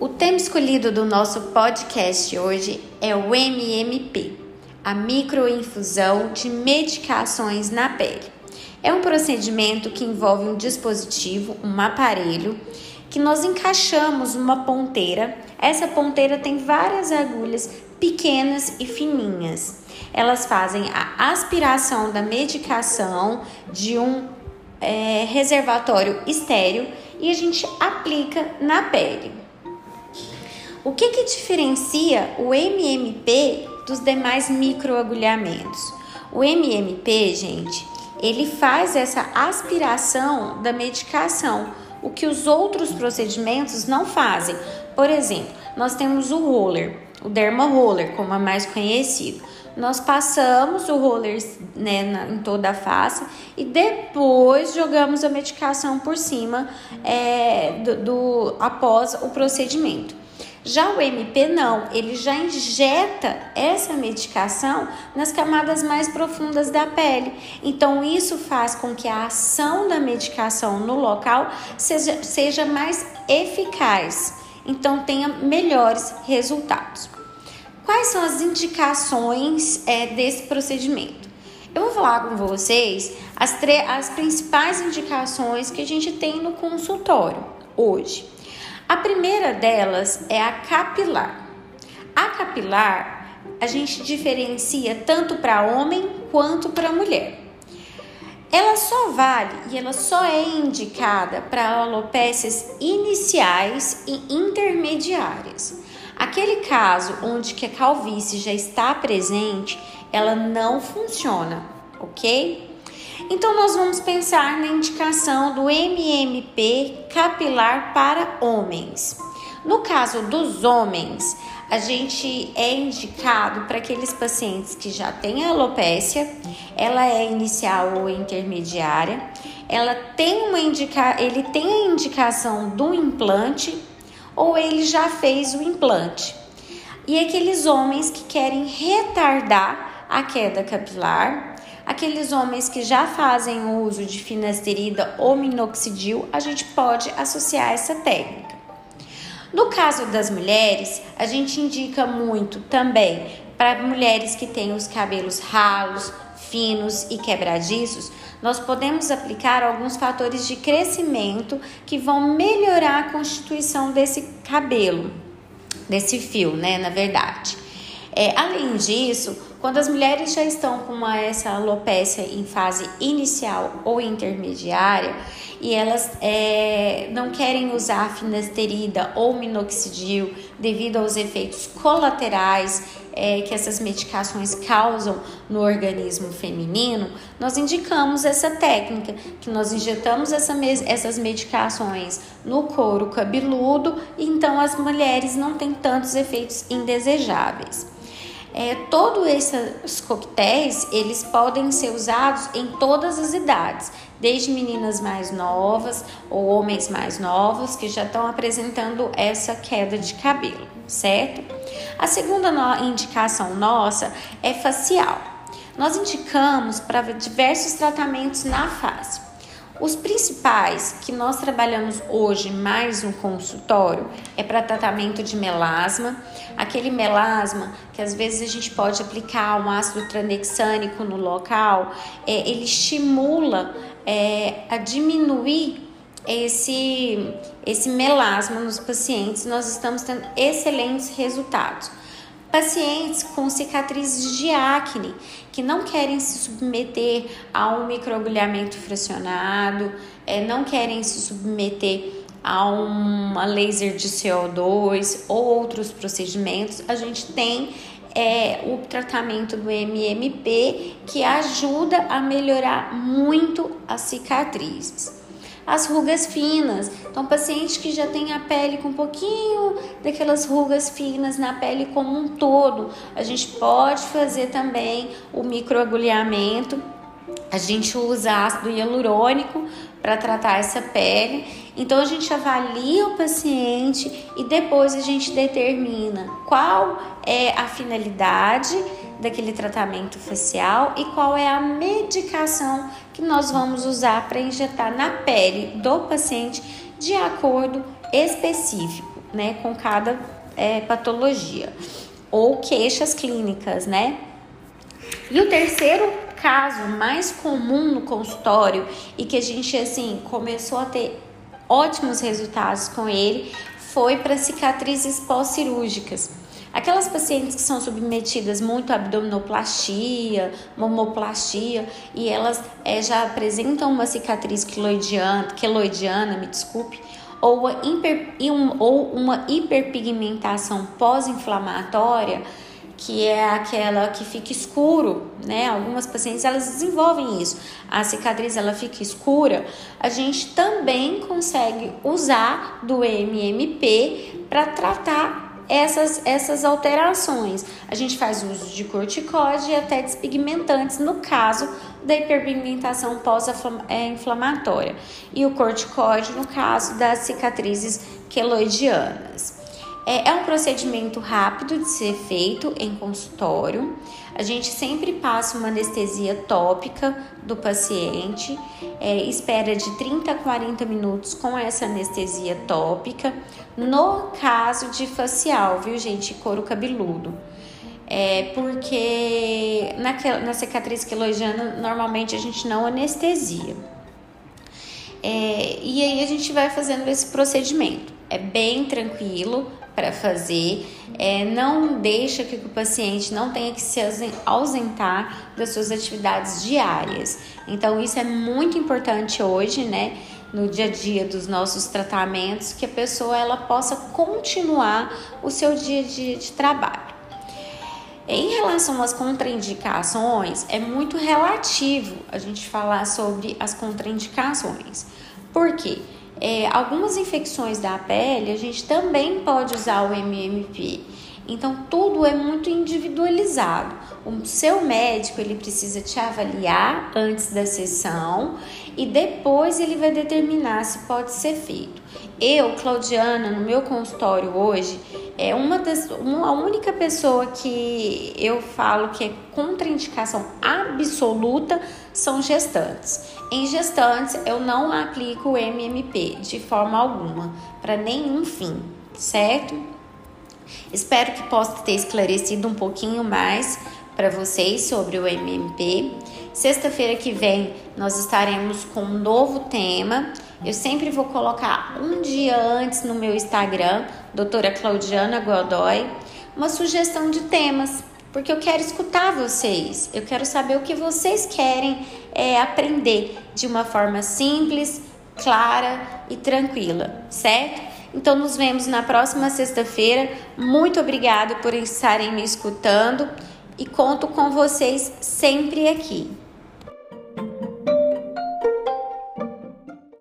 O tema escolhido do nosso podcast hoje é o MMP, a microinfusão de medicações na pele. É um procedimento que envolve um dispositivo, um aparelho, que nós encaixamos uma ponteira. Essa ponteira tem várias agulhas pequenas e fininhas. Elas fazem a aspiração da medicação de um é, reservatório estéreo e a gente aplica na pele. O que, que diferencia o MMP dos demais microagulhamentos? O MMP, gente, ele faz essa aspiração da medicação, o que os outros procedimentos não fazem. Por exemplo, nós temos o roller, o derma roller, como é mais conhecido. Nós passamos o roller né, na, em toda a face e depois jogamos a medicação por cima é, do, do após o procedimento. Já o MP não, ele já injeta essa medicação nas camadas mais profundas da pele. Então, isso faz com que a ação da medicação no local seja, seja mais eficaz, então tenha melhores resultados. Quais são as indicações é, desse procedimento? Eu vou falar com vocês as, as principais indicações que a gente tem no consultório hoje. A primeira delas é a capilar. A capilar a gente diferencia tanto para homem quanto para mulher. Ela só vale e ela só é indicada para alopécias iniciais e intermediárias. Aquele caso onde que a calvície já está presente, ela não funciona, ok? Então, nós vamos pensar na indicação do MMP capilar para homens. No caso dos homens, a gente é indicado para aqueles pacientes que já têm alopécia, ela é inicial ou intermediária, ela tem uma indica, ele tem a indicação do implante ou ele já fez o implante. E aqueles homens que querem retardar a queda capilar, Aqueles homens que já fazem uso de finasterida ou minoxidil, a gente pode associar essa técnica. No caso das mulheres, a gente indica muito também para mulheres que têm os cabelos ralos, finos e quebradiços, nós podemos aplicar alguns fatores de crescimento que vão melhorar a constituição desse cabelo, desse fio, né? Na verdade. É, além disso, quando as mulheres já estão com uma, essa alopécia em fase inicial ou intermediária e elas é, não querem usar finasterida ou minoxidil devido aos efeitos colaterais é, que essas medicações causam no organismo feminino, nós indicamos essa técnica, que nós injetamos essa, essas medicações no couro cabeludo, e então as mulheres não têm tantos efeitos indesejáveis. É, todos esses coquetéis, eles podem ser usados em todas as idades, desde meninas mais novas ou homens mais novos que já estão apresentando essa queda de cabelo, certo? A segunda indicação nossa é facial. Nós indicamos para diversos tratamentos na face. Os principais que nós trabalhamos hoje mais no consultório é para tratamento de melasma, aquele melasma que às vezes a gente pode aplicar um ácido tranexânico no local, é, ele estimula é, a diminuir esse, esse melasma nos pacientes. Nós estamos tendo excelentes resultados. Pacientes com cicatrizes de acne que não querem se submeter a um microagulhamento fracionado, é, não querem se submeter a uma laser de CO2 ou outros procedimentos, a gente tem é, o tratamento do MMP que ajuda a melhorar muito as cicatrizes as rugas finas. Então, paciente que já tem a pele com um pouquinho daquelas rugas finas na pele como um todo, a gente pode fazer também o microagulhamento. A gente usa ácido hialurônico para tratar essa pele. Então a gente avalia o paciente e depois a gente determina qual é a finalidade daquele tratamento facial e qual é a medicação que nós vamos usar para injetar na pele do paciente de acordo específico. né, com cada é, patologia ou queixas clínicas, né? E o terceiro caso mais comum no consultório e que a gente assim começou a ter ótimos resultados com ele foi para cicatrizes pós-cirúrgicas. Aquelas pacientes que são submetidas muito a abdominoplastia, mamoplastia e elas é, já apresentam uma cicatriz queloidiana, queloidiana me desculpe, ou uma, hiper, ou uma hiperpigmentação pós-inflamatória, que é aquela que fica escuro, né? Algumas pacientes elas desenvolvem isso. A cicatriz ela fica escura. A gente também consegue usar do MMP para tratar essas, essas alterações. A gente faz uso de corticóide e até despigmentantes no caso da hiperpigmentação pós-inflamatória e o corticóide no caso das cicatrizes queloidianas. É, é um procedimento rápido de ser feito em consultório. A gente sempre passa uma anestesia tópica do paciente, é, espera de 30 a 40 minutos com essa anestesia tópica, no caso de facial, viu, gente? Couro cabeludo. É porque naquela, na cicatriz queloidiana, normalmente a gente não anestesia. É, e aí a gente vai fazendo esse procedimento. É bem tranquilo, para fazer, é, não deixa que o paciente não tenha que se ausentar das suas atividades diárias. Então, isso é muito importante hoje, né? No dia a dia dos nossos tratamentos, que a pessoa ela possa continuar o seu dia dia de trabalho. Em relação às contraindicações, é muito relativo a gente falar sobre as contraindicações. Por quê? É, algumas infecções da pele, a gente também pode usar o MMP. Então tudo é muito individualizado. O seu médico ele precisa te avaliar antes da sessão e depois ele vai determinar se pode ser feito. Eu, Claudiana, no meu consultório hoje, é uma das uma, a única pessoa que eu falo que é contraindicação absoluta são gestantes. Em gestantes eu não aplico o MMP de forma alguma, para nenhum fim, certo? Espero que possa ter esclarecido um pouquinho mais para vocês sobre o MMP. Sexta-feira que vem nós estaremos com um novo tema. Eu sempre vou colocar um dia antes no meu Instagram, doutora Claudiana Godoy, uma sugestão de temas, porque eu quero escutar vocês, eu quero saber o que vocês querem é, aprender de uma forma simples, clara e tranquila, certo? Então nos vemos na próxima sexta-feira. Muito obrigada por estarem me escutando e conto com vocês sempre aqui.